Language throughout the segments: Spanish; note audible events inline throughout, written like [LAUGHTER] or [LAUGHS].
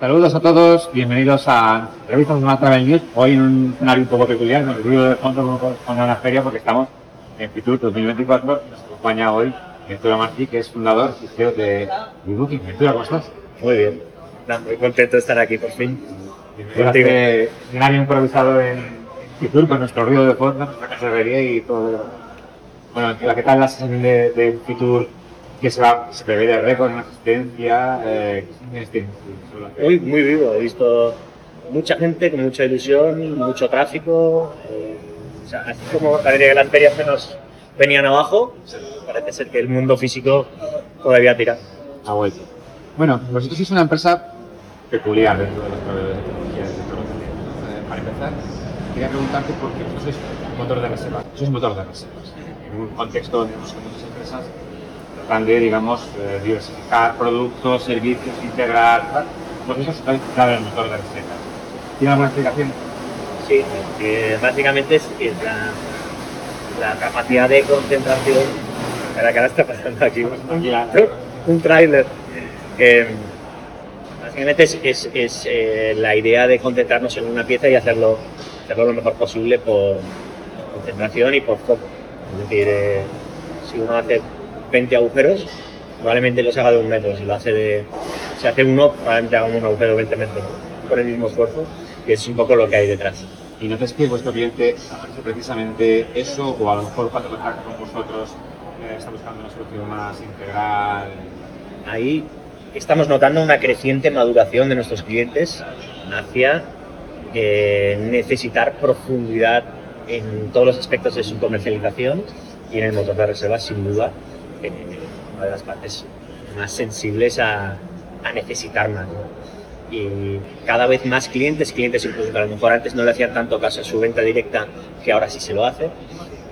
Saludos a todos, bienvenidos a Revistas de Travel News. Hoy en un escenario un poco peculiar, con el ruido de fondo con una feria porque estamos en Fitur 2024. Nos acompaña hoy Ventura Martí, que es fundador y CEO de Booking. Ventura, ¿cómo estás? Muy bien, muy contento de estar aquí por fin. Llegaste en improvisado en Fitur con nuestro ruido de fondo, nuestra caserería y todo. Bueno, ¿qué tal la sesión de, de Fitur que se, va, se prevé de récord en asistencia? Eh, Hoy muy vivo, he visto mucha gente con mucha ilusión, mucho tráfico. Eh, o sea, así como parece que las ferias se nos venían abajo, parece ser que el mundo físico todavía tira. Ha vuelto. Bueno, vosotros sois una empresa peculiar dentro de los proveedores de tecnología del sector Para empezar, quería preguntarte por qué vosotros sois motor de reservas. Sois motor de reservas. En un contexto donde muchas empresas de, digamos, eh, diversificar productos, servicios, integrar pues eso está claro el motor de recetas. ¿Tiene alguna explicación? Sí, básicamente es, la, capacidad de concentración. La cara está pasando aquí un tráiler. básicamente es, eh, la idea de concentrarnos en una pieza y hacerlo, hacerlo lo mejor posible por concentración y por foco. Es decir, eh, si uno hace 20 agujeros, probablemente los haga de un metro. Si lo hace de, se hace uno, probablemente haga un agujero de 20 metros con el mismo esfuerzo, que es un poco lo que hay detrás. ¿Y no notas que vuestro cliente hace precisamente eso o a lo mejor cuando contacta con vosotros eh, está buscando una solución más integral? Ahí estamos notando una creciente maduración de nuestros clientes hacia eh, necesitar profundidad en todos los aspectos de su comercialización y en el motor de reserva, sin duda, eh, una de las partes más sensibles a, necesitar más. Y cada vez más clientes, clientes incluso que a lo mejor antes no le hacían tanto caso a su venta directa, que ahora sí se lo hace.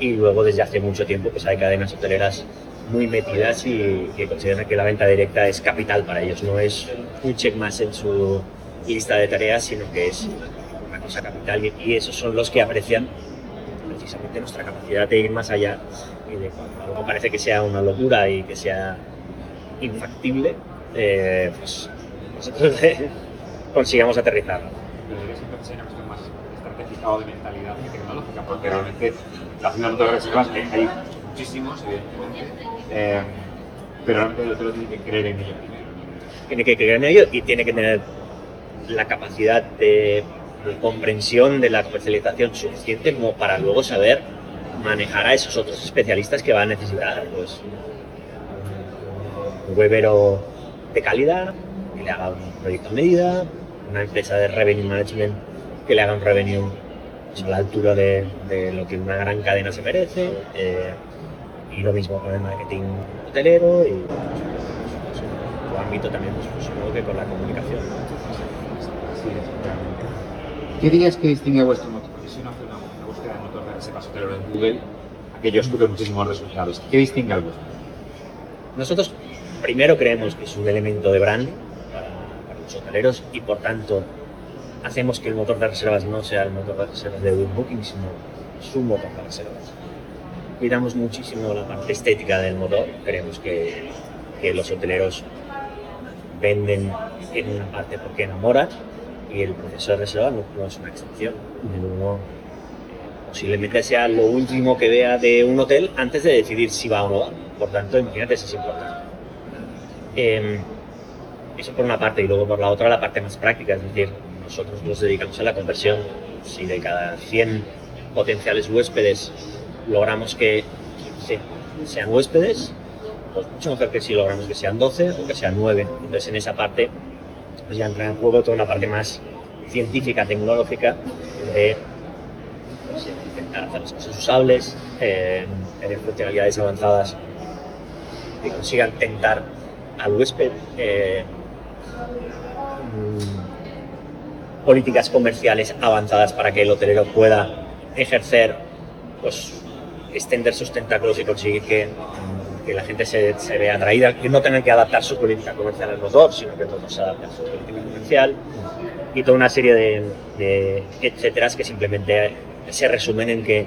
Y luego desde hace mucho tiempo pues hay cadenas hoteleras muy metidas y que consideran que la venta directa es capital para ellos, no es un check más en su lista de tareas, sino que es una cosa capital y, esos son los que aprecian precisamente nuestra capacidad de ir más allá y de cuando algo parece que sea una locura y que sea infactible, eh, pues nosotros [LAUGHS] consigamos aterrizarlo. Debería ser una cuestión más estratégica o de mentalidad que tecnológica, porque realmente la final de reservas hay muchísimos, evidentemente, eh, pero realmente el otro tiene que creer en ello primero. Tiene que creer en ello y tiene que tener la capacidad de comprensión de la comercialización suficiente como para luego saber manejar a esos otros especialistas que va a necesitar. Pues, un webero de calidad, que le haga un proyecto a medida, una empresa de revenue management que le haga un revenue a la altura de, lo que una gran cadena se merece, eh, y lo mismo con el marketing hotelero y pues, su ámbito también, pues, supongo que con la comunicación. ¿Qué dirías que distingue a vuestro motor? Porque si uno hace una, búsqueda de motor de reservas hotelero en Google, aquellos tuve muchísimos resultados. ¿Qué distingue al vuestro? Nosotros primero creemos que es un elemento de brand para, los hoteleros y por tanto hacemos que el motor de reservas no sea el motor de reservas de Booking, sino su motor de reservas. Cuidamos muchísimo la parte estética del motor, creemos que, que los hoteleros venden en una parte porque enamoran y el proceso de reserva no, es una excepción. Uno, posiblemente sea lo último que vea de un hotel antes de decidir si va o no va. Por tanto, imagínate, eso es importante. Em, eso por una parte y luego por la otra la parte más práctica, es decir, nosotros nos dedicamos a la conversión. Si de cada 100 potenciales huéspedes logramos que 15 sean huéspedes, pues mucho mejor que si logramos que sean 12 o que sean 9. Entonces en esa parte pues ya entra en juego toda una parte más científica, tecnológica, de pues, intentar hacer las cosas usables, eh, tener funcionalidades avanzadas que consigan tentar al huésped eh, mm, políticas comerciales avanzadas para que el hotelero pueda ejercer, pues, extender sus tentáculos y conseguir que, que la gente se, se, vea atraída, que no tengan que adaptar su política comercial al motor, sino que todos se adapten a su política comercial y toda una serie de, de que simplemente se resumen en que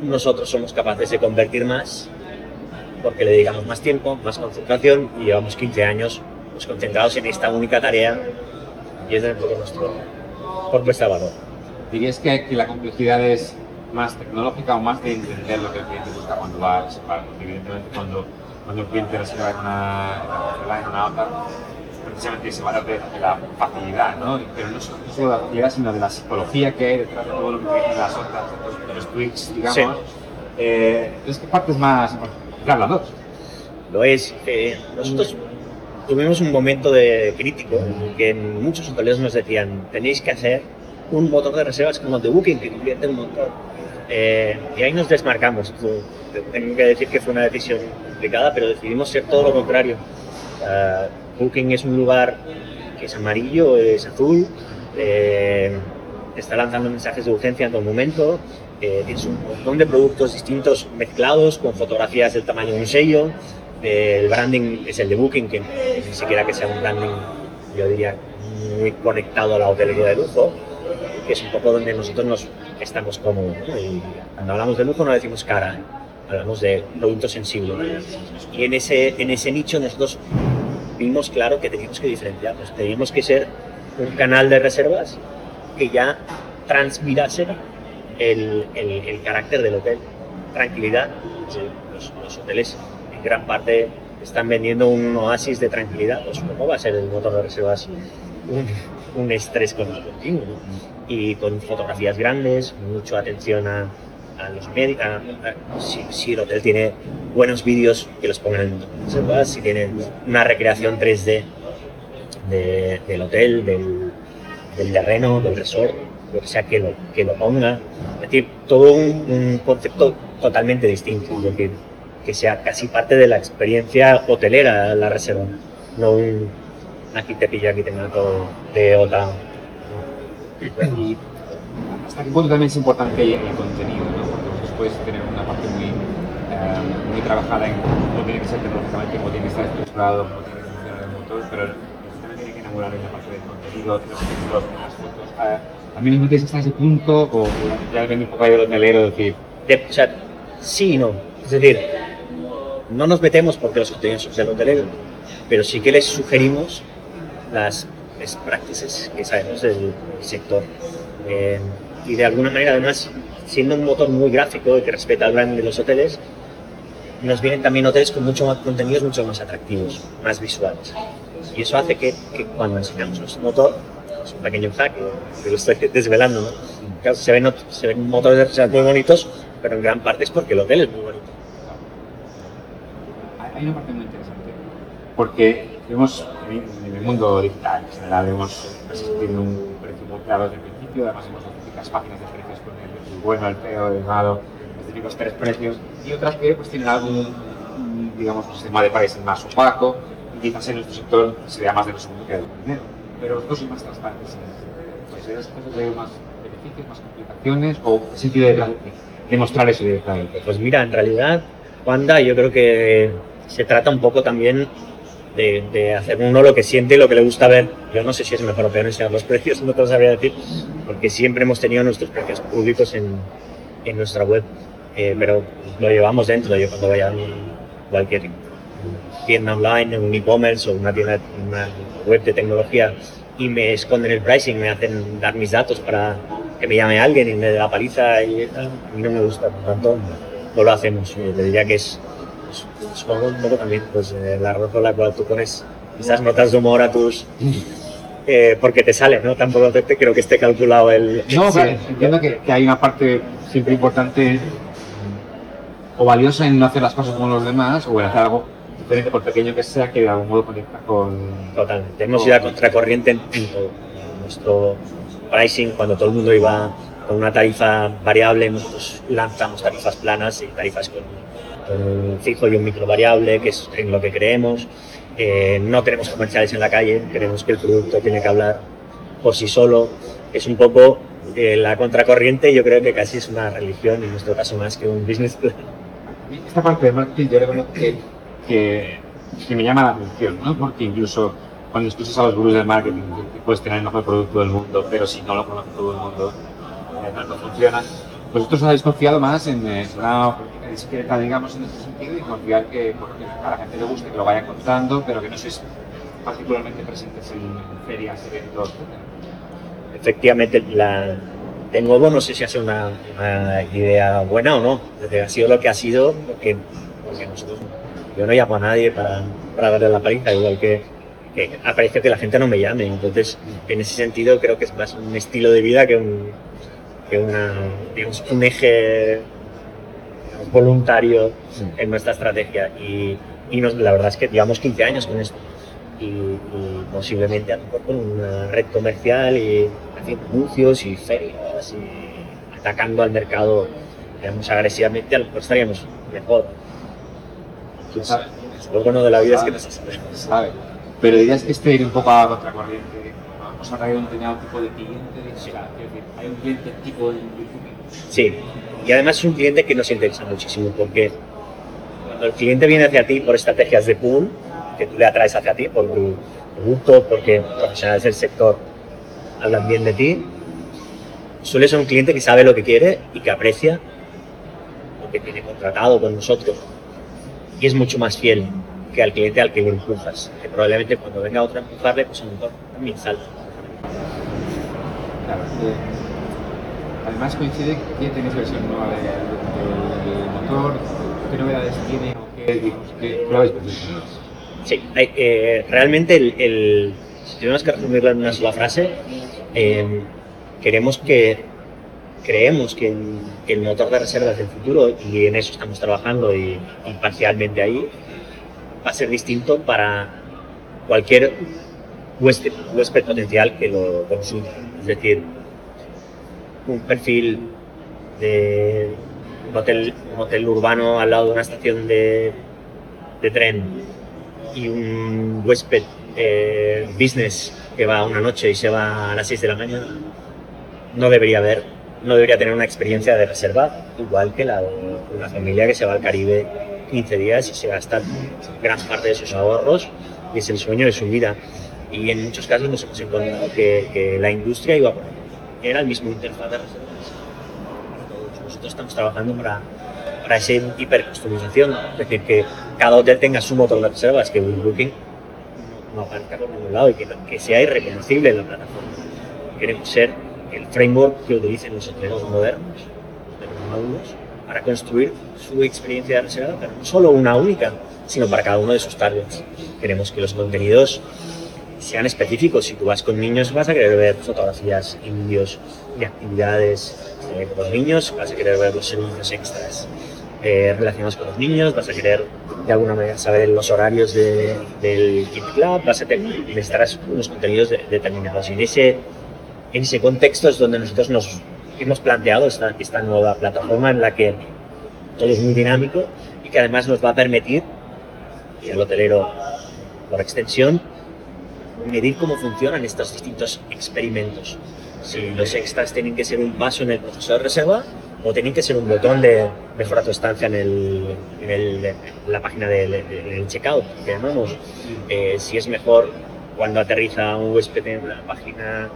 nosotros somos capaces de convertir más porque le dedicamos más tiempo, más concentración y llevamos 15 años pues, concentrados en esta única tarea Y es poco nuestro propuesta de valor. ¿Dirías que, que la complejidad es más tecnológica o más de entender lo que el cliente busca cuando va a reservar? Porque evidentemente cuando, cuando el cliente reserva en una, en una otra, precisamente se va a de, de la facilidad, ¿no? Pero no solo, de la facilidad, sino de la psicología que hay detrás de todo lo que tienen las otras, de los tweaks, digamos. Sí. Eh, entonces, ¿qué parte es más Claro, las dos. Lo es. Eh, nosotros tuvimos un momento de crítico en que muchos hoteleros nos decían, tenéis que hacer un motor de reservas como el de Booking, que convierte un montón. Eh, y ahí nos desmarcamos. Tengo que decir que fue una decisión complicada, pero decidimos ser todo lo contrario. Uh, Booking es un lugar que es amarillo, es azul, eh, está lanzando mensajes de urgencia en todo momento, eh, un montón de productos distintos mezclados con fotografías del tamaño de un sello. Eh, el branding es el de Booking, que ni siquiera que sea un branding, yo diría, muy conectado a la hotelería de lujo, que es un poco donde nosotros nos estamos cómodos. ¿no? Y cuando hablamos de lujo no decimos cara, hablamos de producto sensible. Y en ese, en ese nicho nosotros vimos claro que teníamos que diferenciarnos, teníamos que ser un canal de reservas que ya transmirase el, el, el carácter del hotel. Tranquilidad, los, los, hoteles en gran parte están vendiendo un oasis de tranquilidad, pues ¿cómo va a ser el motor de reservas? Un, un estrés continuo. Y con fotografías grandes, mucha atención a, a los médicos, si, si, el hotel tiene buenos vídeos, que los pongan en reservas, si tiene una recreación 3D de, del hotel, del, del terreno, del resort, lo que sea que lo, que lo ponga. Es decir, todo un, un concepto totalmente distinto, es decir, que sea casi parte de la experiencia hotelera la reserva, no un aquí te pilla, aquí te mato de otra. Y hasta qué punto también es importante el, contenido, ¿no? Porque vosotros podéis tener una parte muy, eh, muy trabajada en cómo tiene que ser tecnológicamente, cómo tiene que estar estructurado, cómo tiene que funcionar el motor, pero también tiene que enamorar en la parte del contenido, de los títulos, de las fotos. Eh, ¿También os metéis hasta ese punto o ya depende un poco del hotelero decir? De, o sea, sí y no. Es decir, no nos metemos porque los contenidos son del hotelero, pero sí que les sugerimos las best practices que sabemos del sector. Eh, y de alguna manera, además, siendo un motor muy gráfico y que respeta el brand de los hoteles, nos vienen también hoteles con mucho más contenidos mucho más atractivos, más visuales. Y eso hace que, que cuando enseñamos nuestro motor, es un pequeño hack que lo estoy [LAUGHS] desvelando, ¿no? Claro, se, ven, se ven motores de muy bonitos, pero en gran parte es porque el hotel es muy bonito. Hay una parte muy interesante, porque vemos en el mundo digital en general, empresas que tienen un precio muy claro desde el principio, además vemos las típicas páginas de precios con el, bueno, el feo, el malo, los típicos tres precios, y otras que pues tienen algún, digamos, un sistema de pricing más opaco, y quizás en nuestro sector se vea más de lo segundo que de lo primero, pero vosotros sois más transparentes. Pues ¿Esas cosas de más beneficios, más complicaciones, o sentido de, de mostrar eso directamente? Pues mira, en realidad, Wanda, yo creo que se trata un poco también de, de, hacer uno lo que siente y lo que le gusta ver. Yo no sé si es mejor o peor enseñar los precios, [LAUGHS] no te lo sabría decir, porque siempre hemos tenido nuestros precios públicos en, en nuestra web, eh, pero lo llevamos dentro. Yo cuando vaya a cualquier tienda online, un e-commerce o una tienda, una web de tecnología y me esconden el pricing, me hacen dar mis datos para que me llame alguien y me dé la paliza y tal, no me gusta, por tanto no lo hacemos. Yo te diría que es supongo un poco también pues, eh, la razón por la cual tú pones esas notas de humor a tus... [LAUGHS] Eh, porque te sale, ¿no? Tampoco te, te, creo que esté calculado el... No, sí. claro, entiendo que, que, hay una parte siempre importante o valiosa en no hacer las cosas como los demás o en hacer algo diferente, por pequeño que sea, que de algún modo conecta con... Totalmente, hemos ido a contracorriente en, en todo. Nuestro pricing, cuando todo el mundo iba con una tarifa variable, nosotros lanzamos tarifas planas y tarifas con un fijo y un micro variable, que es en lo que creemos. Eh, no tenemos comerciales en la calle, creemos que el producto tiene que hablar por sí solo. Es un poco eh, la contracorriente, yo creo que casi es una religión, en nuestro caso más que un business plan. Esta parte de marketing yo reconozco que, que, que, me llama la atención, ¿no? porque incluso cuando escuchas a los gurús del marketing, puedes tener el mejor producto del mundo, pero si no lo conoce todo el mundo, eh, no funciona. Vosotros habéis confiado más en eh, una discreta, digamos, en ese sentido, y confiar que, bueno, que a la gente le guste, que lo vaya contando, pero que no sois particularmente presentes en ferias, eventos, Efectivamente, la, de nuevo no sé si hace una, una idea buena o no. Ha sido lo que ha sido, porque, porque nosotros, yo no llamo a nadie para, para darle la paliza, igual que, que aprecio que la gente no me llame. Entonces, en ese sentido, creo que es más un estilo de vida que un, que una, digamos, un eje voluntario en nuestra estrategia. Y, y nos- la verdad es que llevamos 15 años con esto. Y, y posiblemente a lo mejor con una red comercial y haciendo anuncios y ferias y atacando al mercado digamos, agresivamente, a lo mejor estaríamos mejor. ¿Quién sabe? Lo bueno de la vida es que no se sabe. sabe. Pero dirías que este ir un poco a contracorriente, vamos a traer un determinado tipo de cliente, de sí. hay un cliente tipo de Sí, y además es un cliente que nos interesa muchísimo porque cuando el cliente viene hacia ti por estrategias de pool, que tú le atraes hacia ti por tu producto, porque profesionales del sector hablan bien de ti, suele ser un cliente que sabe lo que quiere y que aprecia lo que tiene contratado con nosotros. Y es mucho más fiel que al cliente al que le empujas, que probablemente cuando venga otro a empujarle, pues a lo mejor también salta. Claro, eh, además coincide que tenéis versión nueva de- del, motor, qué novedades tiene o qué, qué pruebas Sí, eh, realmente el, si tenemos que resumirlo en una sola frase, eh, queremos que creemos que el, motor de reservas del futuro, y en eso estamos trabajando y, parcialmente ahí, va a ser distinto para cualquier huésped, huésped potencial que lo consuma. Es decir, un perfil de hotel, hotel urbano al lado de una estación de, de tren y un huésped eh, business que va una noche y se va a las 6 de la mañana, no debería haber, no debería tener una experiencia de reserva igual que la de una familia que se va al Caribe 15 días y se gasta gran parte de sus ahorros y es el sueño de su vida. Y en muchos casos nos hemos encontrado que, que la industria iba por ahí. Era el mismo interfaz de reservas. Nosotros estamos trabajando para, para esa hipercustomización, es decir, que cada hotel tenga su motor de reservas, que un Booking no aparezca por ningún lado y que, que sea irreconocible en la plataforma. Queremos ser el framework que utilicen los hoteleros modernos, de los módulos, para construir su experiencia de reserva, pero no solo una única, sino para cada uno de sus targets. Queremos que los contenidos sean específicos. Si tú vas con niños, vas a querer ver fotografías y vídeos de actividades eh, con los niños, vas a querer ver los servicios extras eh, relacionados con los niños, vas a querer de alguna manera saber los horarios de- del Kid Club, vas a necesitarás unos contenidos de- determinados. Y en ese, en ese contexto es donde nosotros nos hemos planteado esta, esta nueva plataforma en la que todo es muy dinámico y que además nos va a permitir, y el hotelero por extensión, medir cómo funcionan estos distintos experimentos. Si los extras tienen que ser un paso en el proceso de reserva o tienen que ser un botón de mejora tu estancia en, el, en, el- en la página del del checkout, que llamamos. Eh, si es mejor cuando aterriza un huésped en una página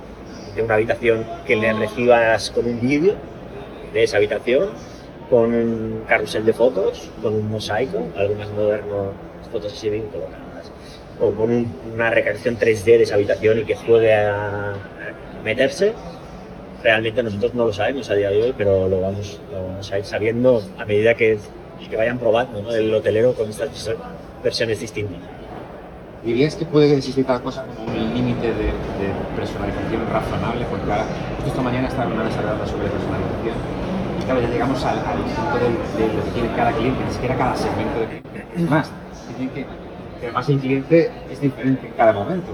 de una habitación que le recibas con un vídeo de esa habitación, con un carrusel de fotos, con un mosaico, moderno, las fotos así bien colocadas, o con un- una recreación 3D de esa habitación y que juegue a, meterse. Realmente nosotros no lo sabemos a día de hoy, pero lo vamos, lo vamos a ir sabiendo a medida que, que vayan probando ¿no? el hotelero con estas versiones distintas. ¿Dirías que puede existir cada cosa como un límite de, de personalización razonable? Porque ahora, justo esta mañana estaba en una mesa sobre personalización y claro, ya llegamos al, al punto de, de lo que quiere cada cliente, ni siquiera cada segmento de cliente. Más, dicen que, que además el cliente es diferente en cada momento.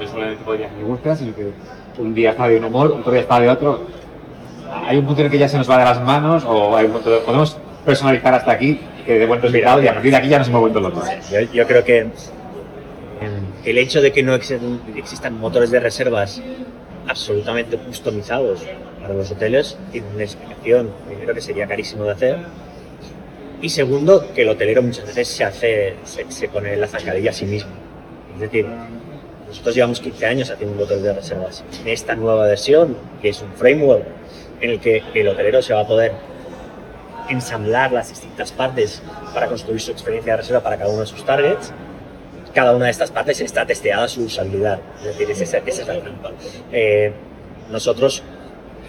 No solamente que le gusta, sino que un día está de un humor, otro día está de otro. Hay un punto en el que ya se nos va de las manos o hay un punto de, podemos personalizar hasta aquí, que de buen resultado y a partir de aquí ya nos hemos vuelto locos. Yo, yo creo que em, el hecho de que no existen- existan motores de reservas absolutamente customizados para los hoteles tiene una explicación, primero que sería carísimo de hacer y segundo que el hotelero muchas veces se hace, se, se pone la zancadilla a sí mismo. Es decir, nosotros llevamos 15 años haciendo un motor de reservas. En esta nueva versión, que es un framework en el que el hotelero se va a poder ensamblar las distintas partes para construir su experiencia de reserva para cada uno de sus targets, cada una de estas partes está testeada su usabilidad. Es decir, esa, esa es la trampa. Eh, nosotros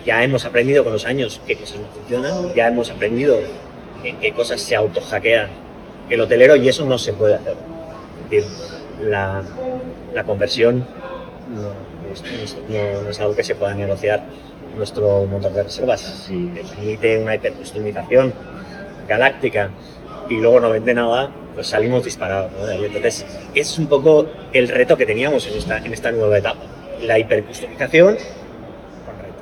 ya hemos aprendido con los años qué cosas no funcionan, ya hemos aprendido en qué cosas se auto-hackean el hotelero y eso no se puede hacer. Es decir, la, la conversión no, es, no- no es algo que se pueda negociar nuestro motor de reservas. Si te permite una hipercustomización galáctica y luego no vende nada, pues salimos disparados. ¿no? Entonces, es un poco el reto que teníamos en esta, en esta nueva etapa. La hipercustomización con reto.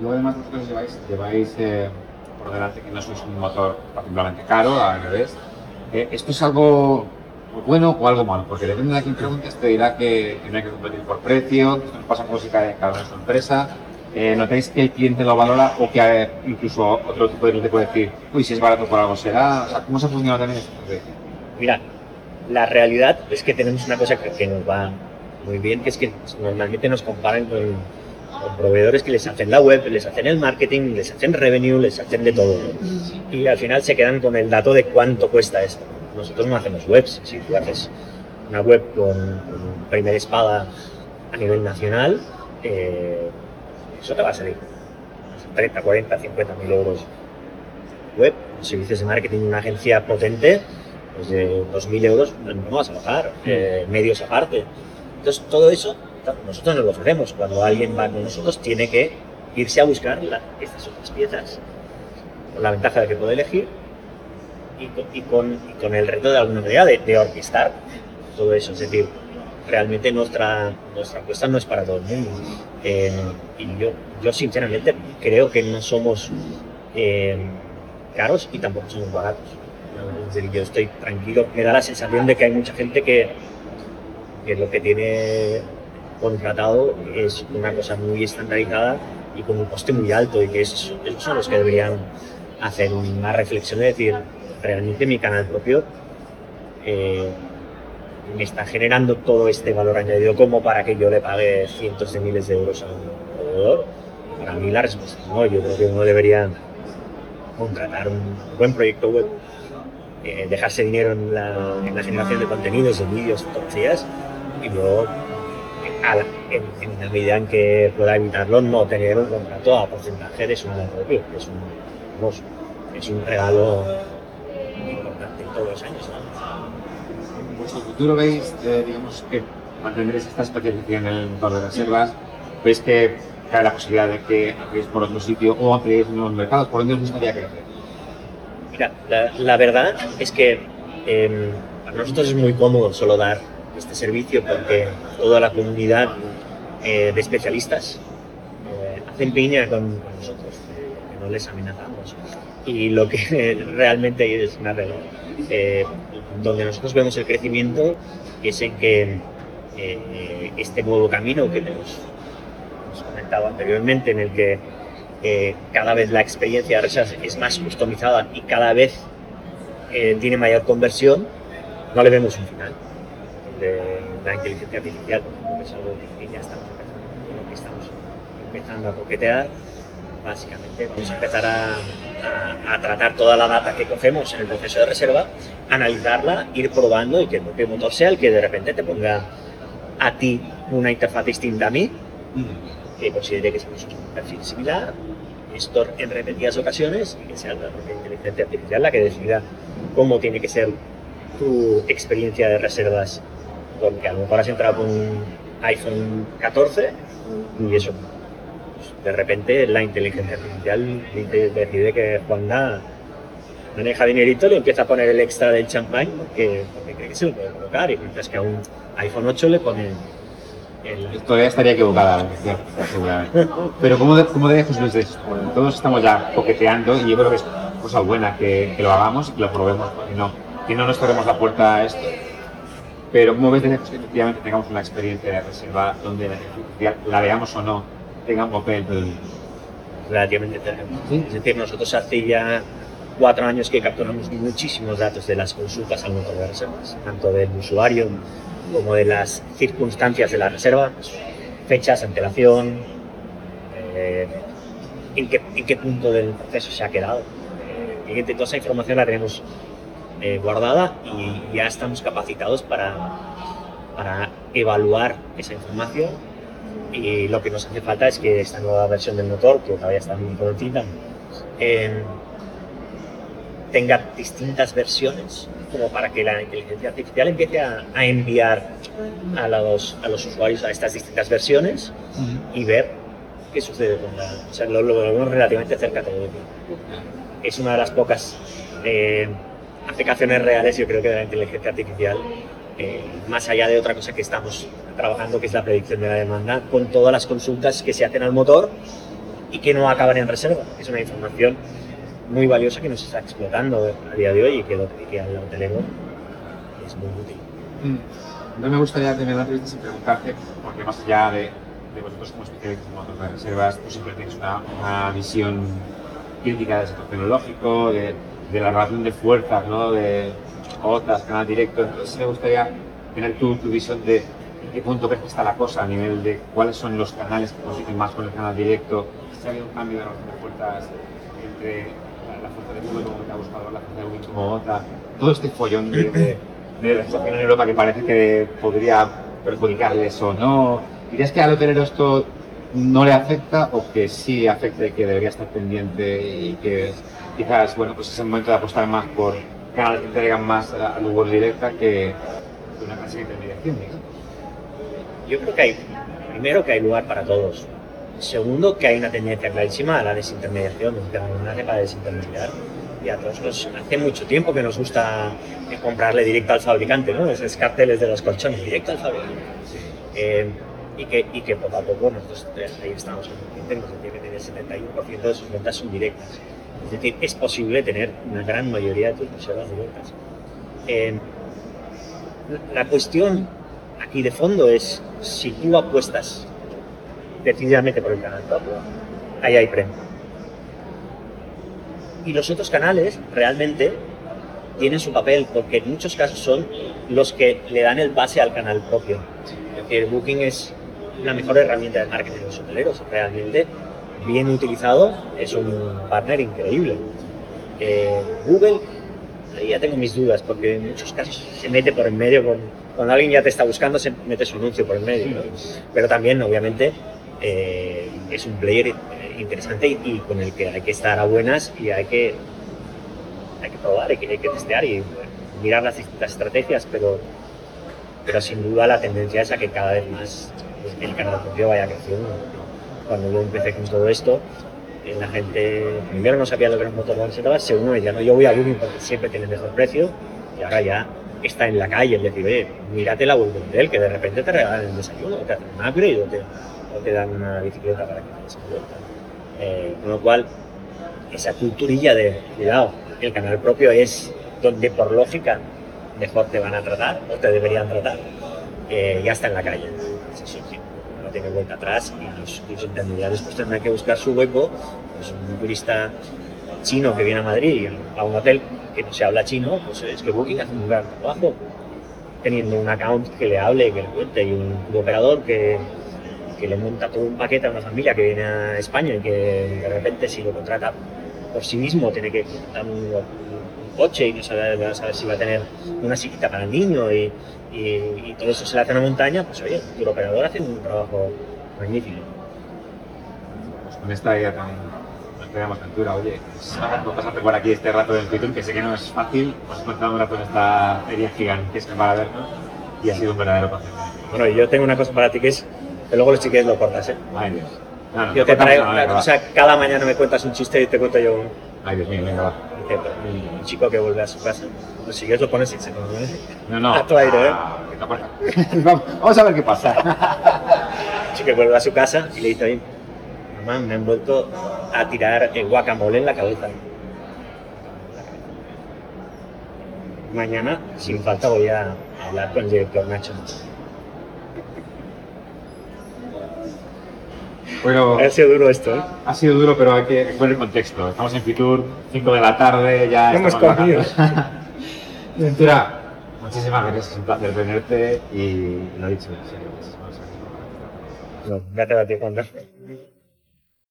Luego además vosotros lleváis, lleváis eh, por delante que no sois un motor particularmente caro, al revés. Eh, ¿Esto es algo bueno o algo malo? Porque depende de a preguntes te dirá que, que no hay que competir por precio, que pasa por si cada, cada su empresa. Eh, ¿Notáis que el cliente lo valora o que incluso otro tipo de cliente puede decir, uy, si es barato por algo será? O sea, ¿cómo se ha funcionado también esto? Mira, la realidad es que tenemos una cosa que, que nos va muy bien, que es que normalmente nos comparan con, con proveedores que les hacen la web, les hacen el marketing, les hacen revenue, les hacen de todo. Y al final se quedan con el dato de cuánto cuesta esto. Nosotros no hacemos webs. Si tú haces una web con, con primera espada a nivel nacional, eh, eso te va a salir 30, 40, 50 mil euros web, servicios de marketing, una agencia potente, pues de 2.000 euros no vas a bajar, eh, medios aparte. Entonces, todo eso nosotros nos lo ofrecemos. Cuando alguien va con nosotros, tiene que irse a buscar estas otras piezas, con la ventaja de que puede elegir y con, el reto de alguna manera de, de orquestar todo eso. Es decir, realmente nuestra, nuestra apuesta no es para todo el mundo. Eh, y yo, yo, sinceramente, creo que no somos eh, caros y tampoco somos baratos. Es decir, yo estoy tranquilo. Me da la sensación de que hay mucha gente que, que lo que tiene contratado es una cosa muy estandarizada y con un coste muy alto y que esos, esos son los que deberían hacer una reflexión de decir, realmente mi canal propio eh, me está generando todo este valor añadido como para que yo le pague cientos de miles de euros a un proveedor. Para mí la respuesta es no, yo creo que uno debería contratar un buen proyecto web, eh, dejarse dinero en la, en la generación de contenidos, de vídeos, fotografías y luego a la- en, en la medida en que pueda evitarlo no tener un contrato a porcentaje de su propio, que es un, vamos, es un regalo importante todos los años. ¿no? ¿En vuestro futuro veis, eh, digamos, que mantendréis esta especialización en el motor de reservas? ¿Veis que cabe la posibilidad de que ampliéis por otro sitio o ampliéis nuevos mercados? ¿Por dónde os gustaría crecer? Mira, la, la verdad es que eh, para nosotros es muy cómodo solo dar este servicio porque toda la comunidad eh, de especialistas eh, hacen piña con, nosotros, porque no les amenazamos. Y lo que [LAUGHS] realmente es una realidad, eh, donde nosotros vemos el crecimiento es en que este nuevo camino que hemos, comentado anteriormente, en el que cada vez la experiencia de es más customizada y cada vez tiene mayor conversión, no le vemos un final de la inteligencia artificial, porque es algo que ya estamos empezando, que estamos empezando a coquetear. Básicamente vamos a empezar a, a- a tratar toda la data que cogemos en el proceso de reserva, analizarla, ir probando y que el propio motor sea el que de repente te ponga a ti una interfaz distinta a mí, que considere que somos un perfil similar, esto en repetidas ocasiones y que sea la propia inteligencia artificial la que decida cómo tiene que ser tu experiencia de reservas. Porque a lo mejor has entrado con un iPhone 14 y eso, pues, de repente la inteligencia artificial decide que Juanda maneja dinerito le empieza a poner el extra del champán porque, porque cree que se lo puede colocar y mientras que a un iPhone 8 le pone el, Todavía estaría equivocada seguramente. Pero ¿cómo, de, cómo de esto? Bueno, todos estamos ya coqueteando y yo creo que es cosa buena que, que lo hagamos y que lo probemos, porque no, que no nos cerremos la puerta a esto. Pero ¿cómo ves efectivamente tengamos una experiencia de reserva donde la la veamos o no, tenga un papel relativamente cercano. Sí. Es decir, nosotros hace ya cuatro años que capturamos muchísimos datos de las consultas al motor de reservas, tanto del usuario como de las circunstancias de la reserva, fechas, antelación, eh, en, qué, en qué punto del proceso se ha quedado. Eh, y toda esa información la tenemos eh, guardada y ya estamos capacitados para, para evaluar esa información y lo que nos hace falta es que esta nueva versión del motor, que todavía está en prototipo, eh, tenga distintas versiones como para que la inteligencia artificial empiece a, a enviar a los, a los usuarios a estas distintas versiones y ver qué sucede con la... O sea, lo, lo vemos relativamente cerca todavía. Es una de las pocas eh, aplicaciones reales, yo creo que de la inteligencia artificial, eh, más allá de otra cosa que estamos trabajando, que es la predicción de la demanda, con todas las consultas que se hacen al motor y que no acaban en reserva. Es una información muy valiosa que nos está explotando a día de hoy y que, lo, que al hotelero es muy útil. Mm. No me gustaría tener la entrevista sin preguntarte, porque más allá de, vosotros como especialistas en motos de reservas, tú siempre tienes una, una visión crítica del sector tecnológico, de, de, la relación de fuerzas, ¿no? de otras, canal directo. Entonces me gustaría tener tu, visión de en qué punto crees que está la cosa a nivel de cuáles son los canales que compiten más con el canal directo, si ha habido un cambio de relación de fuerzas entre la, fuerza de Google como buscador, la fuerza de Google como otra, todo este follón de la situación en Europa que parece que podría perjudicarles o no. ¿Dirías que al hotelero esto no le afecta o que sí afecta y que debería estar pendiente y que quizás, bueno, pues es el momento de apostar más por canales que entregan más a Google directa que una clase de intermediación? Yo creo que hay, primero, que hay lugar para todos. Segundo, que hay una tendencia clarísima a la desintermediación, una de desintermediar. Y a todos nos, hace mucho tiempo que nos gusta comprarle directo al fabricante, ¿no? Esos carteles de los colchones, directo al fabricante. Eh, y, que, y que poco a poco nosotros ahí estamos en el nos decía que tener 71% de sus ventas son directas. Es decir, es posible tener una gran mayoría de tus reservas directas. Eh, la cuestión aquí de fondo es si tú apuestas decididamente por el canal propio, ahí hay premio. Y los otros canales realmente tienen su papel porque en muchos casos son los que le dan el pase al canal propio. Es decir, Booking es la mejor herramienta de marketing de los hoteleros. Realmente, bien utilizado, es un partner increíble. Eh, Google, ya tengo mis dudas porque en muchos casos se mete por en medio con, cuando alguien ya te está buscando, se mete su anuncio por el medio. ¿no? Pero también, obviamente, eh, es un player interesante y, y, con el que hay que estar a buenas y hay que, hay que probar, hay que, hay que testear y mirar las distintas estrategias, pero, pero sin duda la tendencia es a que cada vez más el canal propio vaya creciendo. Cuando yo empecé con todo esto, eh, la gente primero no sabía lo que era un motor de reservas, segundo me decía, no, yo voy a Booking porque siempre tiene mejor precio y ahora ya está en la calle, es decir, oye, mírate la del hotel, que de repente te regalan el desayuno, te hacen un upgrade o te, o te dan una bicicleta para que te eh, Con lo cual, esa culturilla de cuidado, el canal propio es donde por lógica mejor te van a tratar o te deberían tratar, eh, ya está en la calle. No tiene vuelta atrás y los, intermediarios pues tendrán que buscar su hueco. Pues un turista chino que viene a Madrid a un hotel que no se habla chino, pues es que Booking hace un gran trabajo teniendo un account que le hable, que le cuente y un, operador que, que, le monta todo un paquete a una familia que viene a España y que de repente si lo contrata por sí mismo tiene que un, un, coche y no sabe, saber si va a tener una sillita para el niño y, y, y, todo eso se le hace en la montaña, pues oye, el operador hace un trabajo magnífico. Pues con esta idea también tenemos aventura, oye, por pasarte por aquí este rato del Twitter, que sé que no es fácil, pues encontrado un rato en esta feria gigantesca para vernos y ha sido un verdadero placer. Bueno, y yo tengo una cosa para ti que es que luego los chiquillos lo cortas, ¿eh? Ay, Dios. No, no, yo te traigo, o sea, cada mañana me cuentas un chiste y te cuento yo un... Ay, Dios mío, venga, va. Un chico que vuelve a su casa. Pues si quieres lo pones sin seco, No, no. A tu aire, ¿eh? Ah, [LAUGHS] Vamos a ver qué pasa. Un chico que vuelve a su casa y le dice, oye, mamá, me han vuelto a tirar el guacamole en la cabeza. Mañana, sin falta, voy a hablar con el director Nacho. Bueno, ha sido duro esto, ¿eh? Ha sido duro, pero hay que poner el contexto. Estamos en Fitur, 5 de la tarde, ya hemos comido. [LAUGHS] Ventura, muchísimas gracias, es un placer tenerte y lo dicho, en serio, muchísimas gracias. No, gracias a ti, Juan.